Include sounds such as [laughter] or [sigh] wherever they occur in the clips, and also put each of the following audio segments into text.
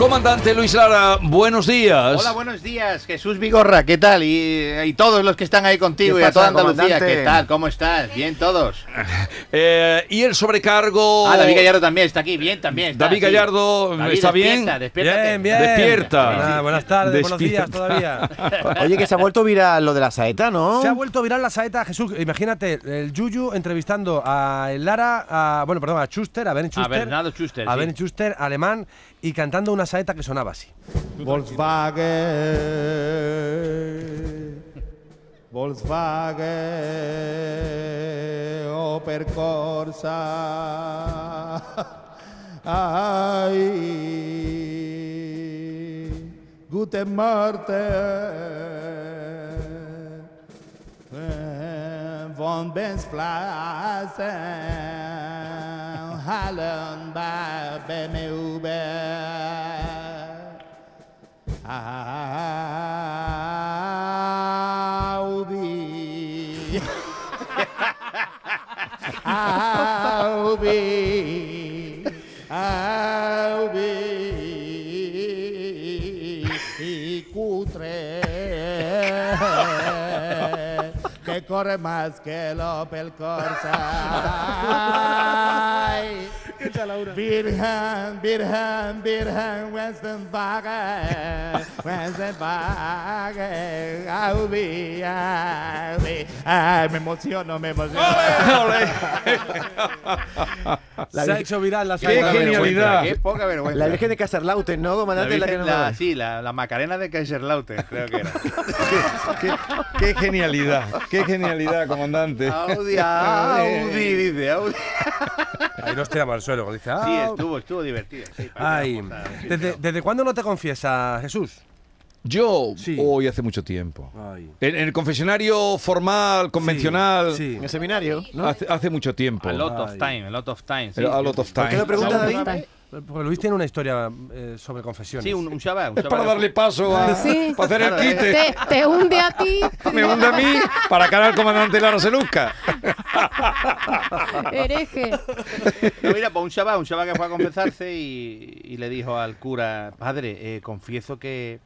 Comandante Luis Lara, buenos días. Hola, buenos días, Jesús Vigorra, ¿qué tal? Y, y todos los que están ahí contigo ¿Qué y a toda Andalucía, comandante? ¿qué tal? ¿Cómo estás? Bien todos. [laughs] Eh, y el sobrecargo. Ah, David Gallardo también está aquí, bien también. está, David sí. Gallardo, David, ¿está bien? despierta, despiértate. Bien, bien. Despierta. Buenas, buenas tardes, buenos días todavía. [laughs] Oye, que se ha vuelto viral lo de la saeta, ¿no? Se ha vuelto viral la saeta, Jesús. Imagínate, el Yuyu entrevistando a el Lara, a, bueno, perdón, a Schuster, a Benny A Schuster. Bernardo Schuster, A sí. Benny Schuster, alemán, y cantando una saeta que sonaba así. Volkswagen, Volkswagen, Opel Corsa, ay, Guten Morgen, von Benzflasen, Hallen bei BMW. Audi. Audi. Y cutre. Que corre más que el Opel Corsa. Ay. Virgen, Virgen, Virgen, Westenwagen, Westenwagen, Audi, Audi. Ay, me emociono, me emociono. Se ha hecho viral la ¡Qué genialidad! Qué poca vergüenza. La Virgen de Caserlauten, ¿no, La comandante? La que Virgen- no- la- sí, la, la Macarena de Kaiserlauten, creo que era. [laughs] qué, qué genialidad! ¡Qué genialidad, comandante! Audi, Audi, dice Audi. Ahí nos tiramos al suelo. Dice, ah, Sí, estuvo, estuvo divertido. Sí, para Ay, ¿desde, ¿desde cuándo no te confiesa, Jesús? Yo, Sí. hoy hace mucho tiempo. Ay. En, en el confesionario formal, convencional, Sí. En el seminario, ¿no? hace, hace mucho tiempo. A lot of Ay. time, a lot of time. sí. Pero a lot of ¿Por qué time. lo pregunta David? Porque Luis tiene una historia eh, sobre confesiones. Sí, un, un chaval. Un Es para darle paso a Sí. para hacer el Claro, quite. Te, te hunde a ti. Me hunde a mí para cara al comandante Lara se luzca. [laughs] Hereje. No, mira, pues un chaval, un chaval que fue a confesarse y, y le dijo al cura, padre, eh, confieso que,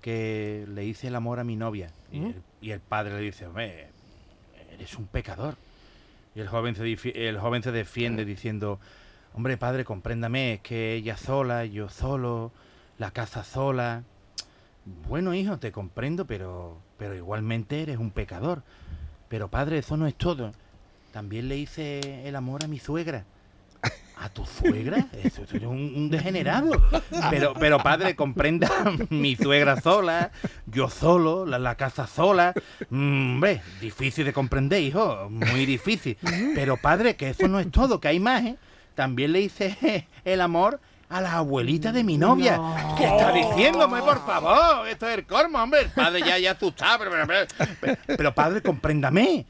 que le hice el amor a mi novia. Y, el, y el padre le dice, hombre, eres un pecador. Y el joven se, el joven se defiende diciendo, hombre, padre, compréndame, es que ella sola, yo solo, la casa sola. Bueno, hijo, te comprendo, pero, pero igualmente eres un pecador. Pero padre, eso no es todo. También le hice el amor a mi suegra. ¿A tu suegra? Eso es un, degenerado. Pero, pero padre, comprenda, [laughs] mi suegra sola, yo solo, la, casa sola. Mm, hombre, difícil de comprender, hijo, muy difícil. Pero padre, que eso no es todo, que hay más, ¿eh? También le hice [laughs] el amor a la abuelita de mi novia. ¿Qué está diciéndome, por favor? Esto es el colmo, hombre. El padre ya, ya asustado. Pero, pero, pero- pero, padre, compréndame.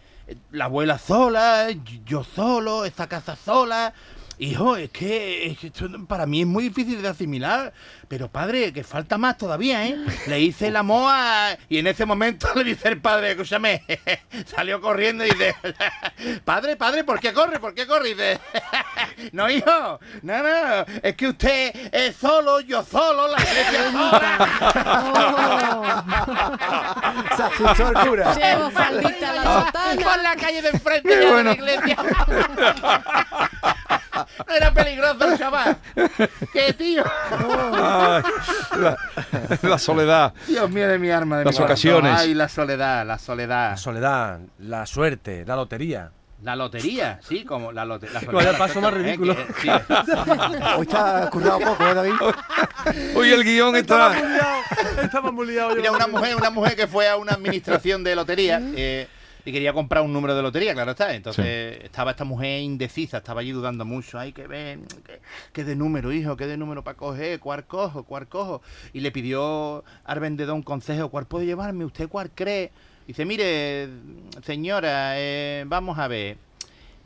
La abuela sola, yo solo, esta casa sola. Hijo, es que, es que esto para mí es muy difícil de asimilar. Pero padre, que falta más todavía, ¿eh? Le hice la moa y en ese momento [laughs] le dice el padre, escúchame, [laughs] salió corriendo y dice, [laughs] padre, padre, ¿por qué corre? ¿Por qué corre? Y dice, no, hijo, no, no, es que usted es solo, yo solo, la iglesia sola. Se asustó el cura. Llevo faldita la sotana. Por la calle de enfrente de la iglesia. Era peligroso el chaval. ¿Qué tío? Ay, la, la soledad. Dios mío de mi arma, de Las mi ocasiones. Ay, la soledad, la soledad. La soledad, la suerte, la lotería. La lotería, sí, como la lotería. Vaya paso más ridículo. Hoy está currado poco, ¿eh, David? Hoy el guion está. Estaba muy liado Mira, una mujer, una mujer que fue a una administración de lotería eh, y quería comprar un número de lotería, claro está. Entonces estaba esta mujer indecisa, estaba allí dudando mucho. Ay, que ven, que, que de número, hijo, que de número para coger, cuál cojo, cuál cojo. Y le pidió al vendedor un consejo, ¿cuál puedo llevarme? ¿Usted cuál cree? Dice, mire, señora, eh, vamos a ver.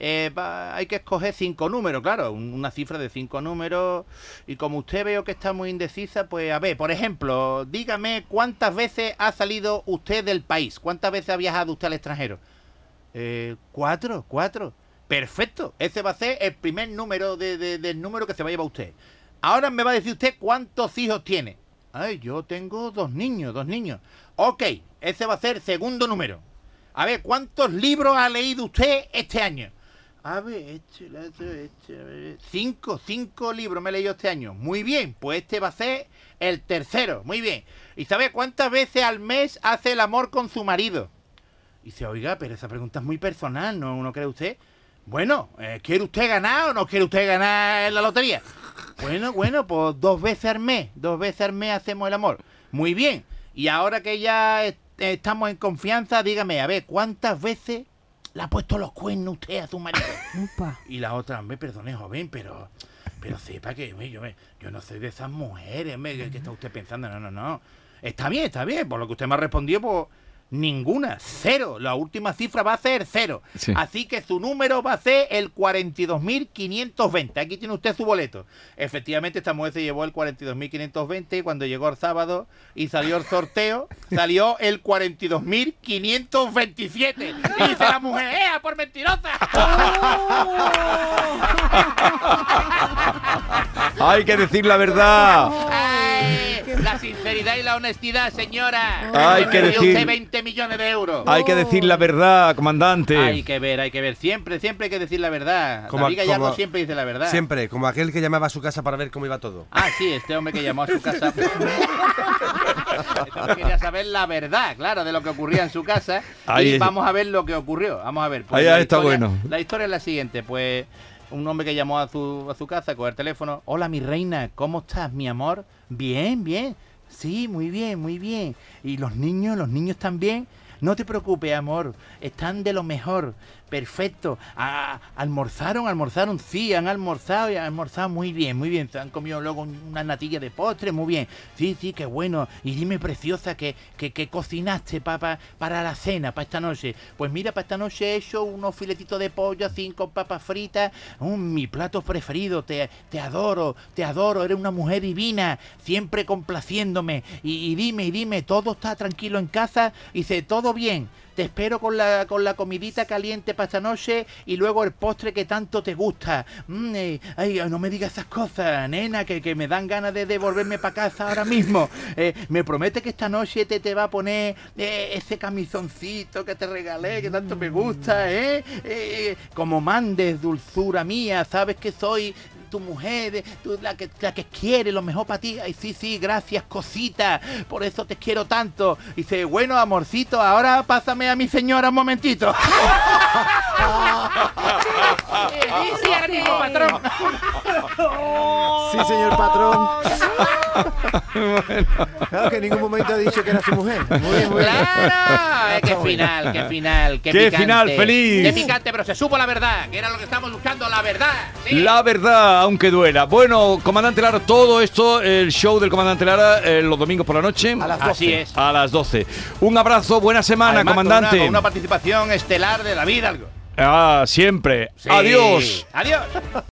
Eh, va- hay que escoger cinco números, claro, un- una cifra de cinco números. Y como usted veo que está muy indecisa, pues a ver, por ejemplo, dígame cuántas veces ha salido usted del país, cuántas veces ha viajado usted al extranjero. Eh, cuatro, cuatro. Perfecto. Ese va a ser el primer número de- de- del número que se va a llevar usted. Ahora me va a decir usted cuántos hijos tiene. Ay, yo tengo dos niños, dos niños. Ok, ese va a ser el segundo número. A ver, ¿cuántos libros ha leído usted este año? A ver, este, este, ver, cinco, cinco libros me he leído este año. Muy bien, pues este va a ser el tercero. Muy bien. ¿Y sabe cuántas veces al mes hace el amor con su marido? Y dice, oiga, pero esa pregunta es muy personal, ¿no, ¿no cree usted? Bueno, eh, ¿quiere usted ganar o no quiere usted ganar en la lotería? Bueno, bueno, pues dos veces al mes, dos veces al mes hacemos el amor. Muy bien. Y ahora que ya est- estamos en confianza, dígame, a ver, ¿cuántas veces le ha puesto los cuernos usted a su marido? Y la otra, hombre, perdone, joven, pero pero sepa que yo, me- yo no soy de esas mujeres, hombre, ¿qué, qué está usted pensando? No, no, no. Está bien, está bien. Por lo que usted me ha respondido, pues ninguna, cero. La última cifra va a ser cero. Sí. Así que su número va a ser el 42.520. Aquí tiene usted su boleto. Efectivamente, esta mujer se llevó el 42.520 y cuando llegó el sábado y salió el sorteo, [laughs] salió el 42.527. Y dice la mujer, ¡eh, por mentirosa! [laughs] Hay que decir la verdad. ¡Ay! La sinceridad y la honestidad, señora. Hay que decir- usted 20 millones de euros. Hay que decir la verdad, comandante. Hay que ver, hay que ver. Siempre, siempre hay que decir la verdad. Como- David Gallardo como- siempre dice la verdad. Siempre, como aquel que llamaba a su casa para ver cómo iba todo. Ah, sí, este hombre que llamó a su casa. [laughs] este hombre quería saber la verdad, claro, de lo que ocurría en su casa. Ahí y es. vamos a ver lo que ocurrió. Vamos a ver. Ahí la está historia- bueno. La historia es la siguiente, pues. Un hombre que llamó a su, a su casa, con el teléfono. Hola, mi reina, ¿cómo estás, mi amor? Bien, bien. Sí, muy bien, muy bien. ¿Y los niños? ¿Los niños también? No te preocupes, amor. Están de lo mejor. Perfecto. Ah, ¿Almorzaron? ¿Almorzaron? Sí, han almorzado y han almorzado muy bien, muy bien. Se han comido luego una natilla de postre, muy bien. Sí, sí, qué bueno. Y dime, preciosa, que, que, que cocinaste pa- para la cena, para esta noche. Pues mira, para esta noche he hecho unos filetitos de pollo con papas fritas. Mm, mi plato preferido. Te, te adoro, te adoro. Eres una mujer divina, siempre complaciéndome. Y, y dime, y dime, ¿todo está tranquilo en casa? Dice, todo bien. Te espero con la, con la comidita caliente para esta noche y luego el postre que tanto te gusta. Mm, eh, ay, no me digas esas cosas, nena, que, que me dan ganas de devolverme para casa ahora mismo. Eh, me promete que esta noche te, te va a poner eh, ese camisoncito que te regalé, que tanto me gusta, ¿eh? Eh, Como mandes, dulzura mía, sabes que soy tu mujer, tú, la, que, la que quiere lo mejor para ti. Ay, sí, sí, gracias, cosita. Por eso te quiero tanto. Y dice, bueno, amorcito, ahora pásame a mi señora un momentito. [laughs] Sí, ahora mismo, patrón. [laughs] Sí, señor patrón. [laughs] Claro que en ningún momento ha dicho que era su mujer. Muy bien, muy bien. Claro, eh, qué final, qué final, qué, Qué picante. final feliz. Qué picante, pero se supo la verdad, que era lo que estábamos buscando, la verdad. sí. La verdad, aunque duela. Bueno, comandante Lara, todo esto, el show del comandante Lara, eh, los domingos por la noche. A las 12. Así es. A las 12. Un abrazo, buena semana, Además, con comandante. Una, con una participación estelar de la vida. Ah, siempre. Sí. Adiós. Adiós.